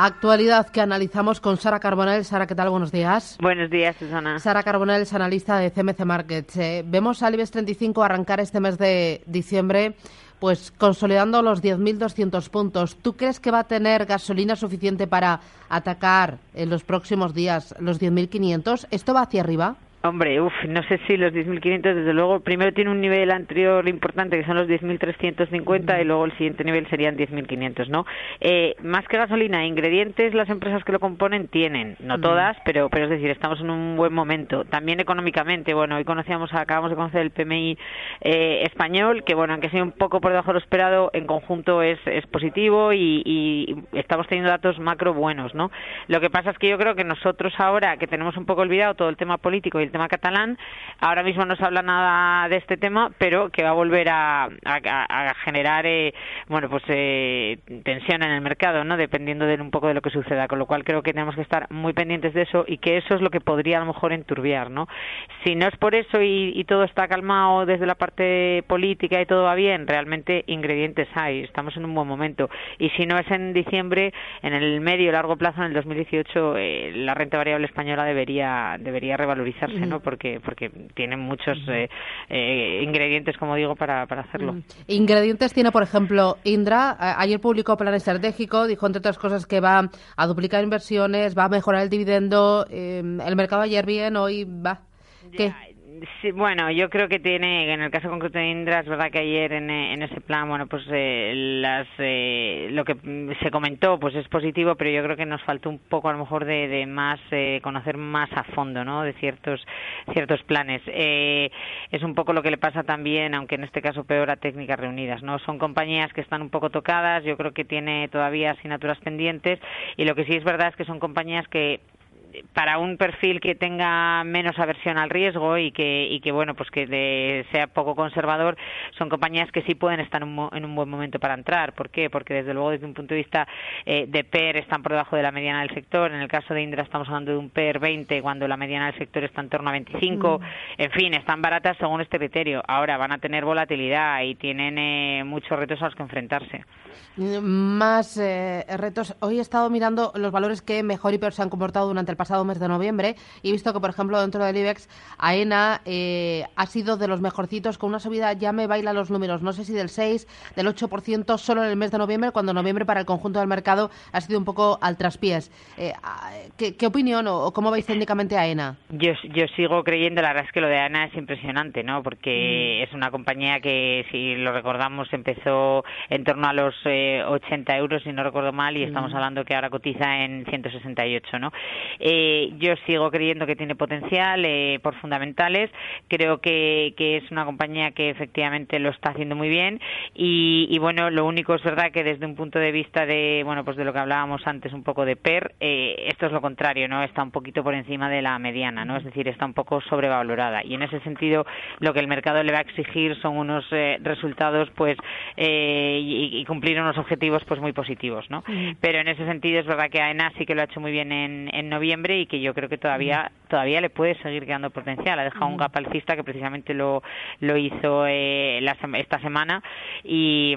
Actualidad que analizamos con Sara Carbonell. Sara, ¿qué tal? Buenos días. Buenos días, Susana. Sara Carbonell es analista de CMC Markets. Eh, vemos al IBEX 35 arrancar este mes de diciembre pues consolidando los 10.200 puntos. ¿Tú crees que va a tener gasolina suficiente para atacar en los próximos días los 10.500? ¿Esto va hacia arriba? Hombre, uff, no sé si los 10.500, desde luego, primero tiene un nivel anterior importante que son los 10.350 y luego el siguiente nivel serían 10.500, ¿no? Eh, más que gasolina, ingredientes, las empresas que lo componen tienen, no todas, pero, pero es decir, estamos en un buen momento. También económicamente, bueno, hoy conocíamos, acabamos de conocer el PMI eh, español, que bueno, aunque sea un poco por debajo de lo esperado, en conjunto es, es positivo y, y estamos teniendo datos macro buenos, ¿no? Lo que pasa es que yo creo que nosotros ahora, que tenemos un poco olvidado todo el tema político y el tema catalán. Ahora mismo no se habla nada de este tema, pero que va a volver a, generar, eh, bueno, pues eh, tensión en el mercado, ¿no? Dependiendo de un poco de lo que suceda. Con lo cual creo que tenemos que estar muy pendientes de eso y que eso es lo que podría a lo mejor enturbiar, ¿no? Si no es por eso y, y todo está calmado desde la parte política y todo va bien, realmente ingredientes hay. Estamos en un buen momento. Y si no es en diciembre, en el medio largo plazo, en el 2018, eh, la renta variable española debería debería revalorizarse ¿no? Porque, porque tienen muchos eh, eh, ingredientes, como digo, para, para hacerlo. Ingredientes tiene, por ejemplo, Indra. Ayer publicó plan estratégico, dijo, entre otras cosas, que va a duplicar inversiones, va a mejorar el dividendo. Eh, el mercado ayer bien, hoy va. ¿Qué? Sí, bueno, yo creo que tiene, en el caso concreto de Indra, es verdad que ayer en, en ese plan, bueno, pues eh, las, eh, lo que se comentó, pues es positivo, pero yo creo que nos faltó un poco a lo mejor de, de más, eh, conocer más a fondo, ¿no? De ciertos, ciertos planes. Eh, es un poco lo que le pasa también, aunque en este caso peor a técnicas reunidas, ¿no? Son compañías que están un poco tocadas, yo creo que tiene todavía asignaturas pendientes y lo que sí es verdad es que son compañías que para un perfil que tenga menos aversión al riesgo y que, y que bueno, pues que sea poco conservador, son compañías que sí pueden estar en un, buen momento para entrar. ¿Por qué? Porque desde luego desde un punto de vista eh, de PER están por debajo de la mediana del sector. En el caso de Indra estamos hablando de un PER 20 cuando la mediana del sector está en torno a 25. Mm. En fin, están baratas según este criterio. Ahora van a tener volatilidad y tienen eh, muchos retos a los que enfrentarse. Más eh, retos. Hoy he estado mirando los valores que mejor y peor se han comportado durante el pasado mes de noviembre y he visto que, por ejemplo, dentro del IBEX, AENA eh, ha sido de los mejorcitos con una subida, ya me baila los números, no sé si del 6, del 8% solo en el mes de noviembre, cuando noviembre para el conjunto del mercado ha sido un poco al traspiés. Eh, ¿qué, opinión o, cómo veis técnicamente AENA? Yo, yo sigo creyendo, la verdad es que lo de AENA es impresionante, ¿no? Porque mm. es una compañía que, si lo recordamos, empezó en torno a los 80 euros, si no recuerdo mal, y estamos hablando que ahora cotiza en 168, ¿no? Eh, yo sigo creyendo que tiene potencial eh, por fundamentales. Creo que, que, es una compañía que efectivamente lo está haciendo muy bien y, y, bueno, lo único es verdad que desde un punto de vista de, bueno, pues de lo que hablábamos antes un poco de PER, eh, esto es lo contrario, ¿no? Está un poquito por encima de la mediana, ¿no? Es decir, está un poco sobrevalorada y en ese sentido lo que el mercado le va a exigir son unos resultados, pues, y, y cumplir unos objetivos pues muy positivos, ¿no? Pero en ese sentido es verdad que AENA sí que lo ha hecho muy bien en, en noviembre y que yo creo que todavía todavía le puede seguir quedando potencial. Ha dejado un gap alcista que precisamente lo, lo hizo eh, la, esta semana y,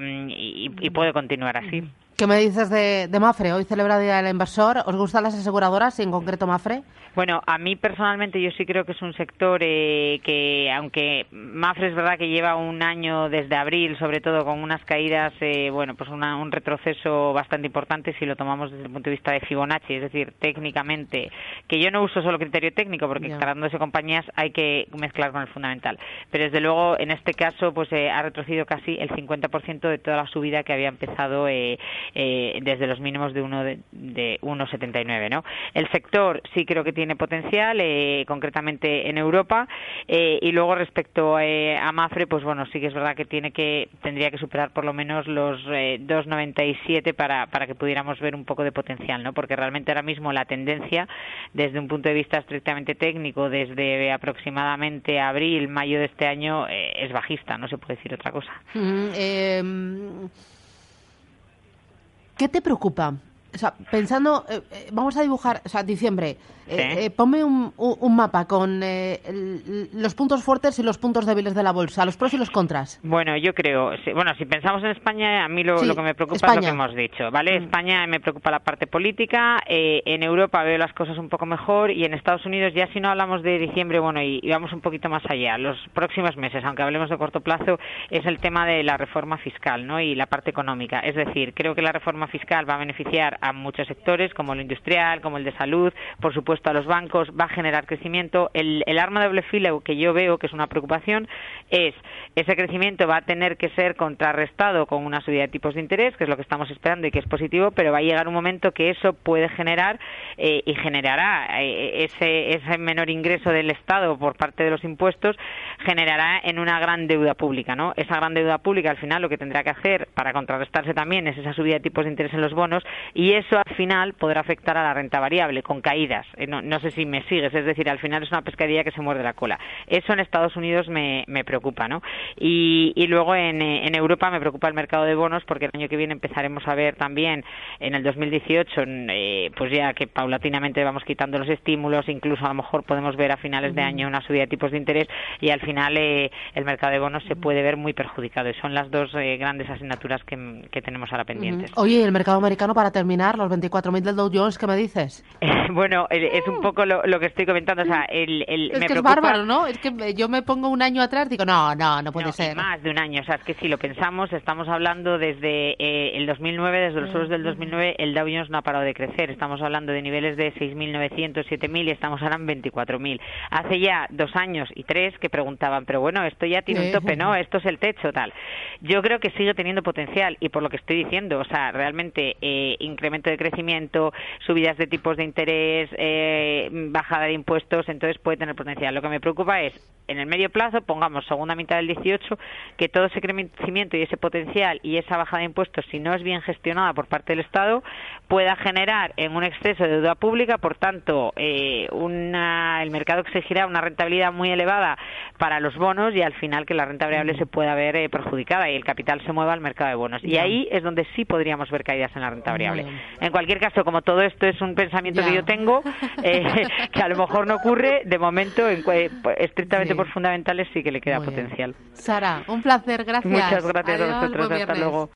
y, puede continuar así. ¿Qué me dices de, de, Mafre? Hoy celebra Día del Inversor. ¿Os gustan las aseguradoras y en concreto Mafre? Bueno, a mí personalmente yo sí creo que es un sector eh, que, aunque Mafre es verdad que lleva un año desde abril, sobre todo con unas caídas, eh, bueno, pues un retroceso bastante importante si lo tomamos desde el punto de vista de Fibonacci, es decir, técnicamente, que yo no uso solo criterio técnico porque yeah. tratándose compañías hay que mezclar con el fundamental. Pero desde luego, en este caso, pues eh, ha retrocedido casi el 50% de toda la subida que había empezado eh, eh, desde los mínimos de, uno de, de 1,79. ¿no? El sector sí creo que tiene potencial, eh, concretamente en Europa, eh, y luego respecto eh, a Mafre, pues bueno, sí que es verdad que tiene que tendría que superar por lo menos los 2,97 para, para que pudiéramos ver un poco de potencial, ¿no? porque realmente ahora mismo la tendencia, desde un punto de vista estrictamente técnico, desde aproximadamente abril, mayo de este año, es bajista, no se puede decir otra cosa. Mm, ¿Qué te preocupa o sea, pensando, eh, eh, vamos a dibujar, o sea, diciembre, eh, ponme un, mapa con los puntos fuertes y los puntos débiles de la bolsa, los pros y los contras. Bueno, yo creo, bueno, si pensamos en España, a mí lo, que me preocupa es lo que hemos dicho, ¿vale? Mm. España me preocupa la parte política, en Europa veo las cosas un poco mejor y en Estados Unidos ya si no hablamos de diciembre, bueno, y, y vamos un poquito más allá, los próximos meses, aunque hablemos de corto plazo, es el tema de la reforma fiscal, ¿no? Y la parte económica. Es decir, creo que la reforma fiscal va a beneficiar a muchos sectores, como el industrial, como el de salud, por supuesto a los bancos, va a generar crecimiento. El, arma de doble filo que yo veo que es una preocupación es ese crecimiento va a tener que ser contrarrestado con una subida de tipos de interés, que es lo que estamos esperando y que es positivo, pero va a llegar un momento que eso puede generar eh, y generará eh, ese, ese menor ingreso del Estado por parte de los impuestos, generará en una gran deuda pública, ¿no? Esa gran deuda pública al final lo que tendrá que hacer para contrarrestarse también es esa subida de tipos de interés en los bonos y eso al final podrá afectar a la renta variable con caídas. Eh, no, sé si me sigues, es decir, al final es una pescadilla que se muerde la cola. Eso en Estados Unidos me, preocupa, ¿no? Y, luego en, en, Europa me preocupa el mercado de bonos porque el año que viene empezaremos a ver también en el 2018, eh, pues ya que paulatinamente vamos quitando los estímulos, incluso a lo mejor podemos ver a finales de año una subida de tipos de interés y al final eh, el mercado de bonos se puede ver muy perjudicado. Y son las dos grandes asignaturas que, que tenemos ahora pendientes. Oye, el mercado americano para terminar, los 24.000 del Dow Jones, ¿qué me dices? bueno, es un poco lo, que estoy comentando. O sea, el, el, es que es bárbaro, ¿no? Es que yo me pongo un año atrás digo, no, no, no puede ser. Más de un año. O sea, es que si lo pensamos, estamos hablando desde eh, el 2009, desde los suelos del 2009, el Dow Jones no ha parado de crecer. Estamos hablando de niveles de 6.900, 7.000 y estamos ahora en 24.000. Hace ya dos años y tres que preguntaban, pero bueno, esto ya tiene un tope, ¿no? Esto es el techo, tal. Yo creo que sigue teniendo potencial y por lo que estoy diciendo, o sea, realmente eh, incremento de crecimiento, subidas de tipos de interés, eh, bajada de impuestos, entonces puede tener potencial. Lo que me preocupa es, en el medio plazo, pongamos segunda mitad del 18, que todo ese crecimiento y ese potencial y esa bajada de impuestos, si no es bien gestionada por parte del Estado, pueda generar en un exceso de deuda pública, por tanto, eh, una, el mercado exigirá una rentabilidad muy elevada para los bonos y al final que la renta variable se pueda ver eh, perjudicada y el capital se mueva al mercado de bonos. Y ahí es donde sí podríamos ver caídas en la renta variable. En cualquier caso, como todo esto es un pensamiento que yo tengo, eh, que a lo mejor no ocurre, de momento, en, estrictamente por fundamentales, sí que le queda potencial. Sara, un placer, gracias. Muchas gracias a vosotros, hasta luego.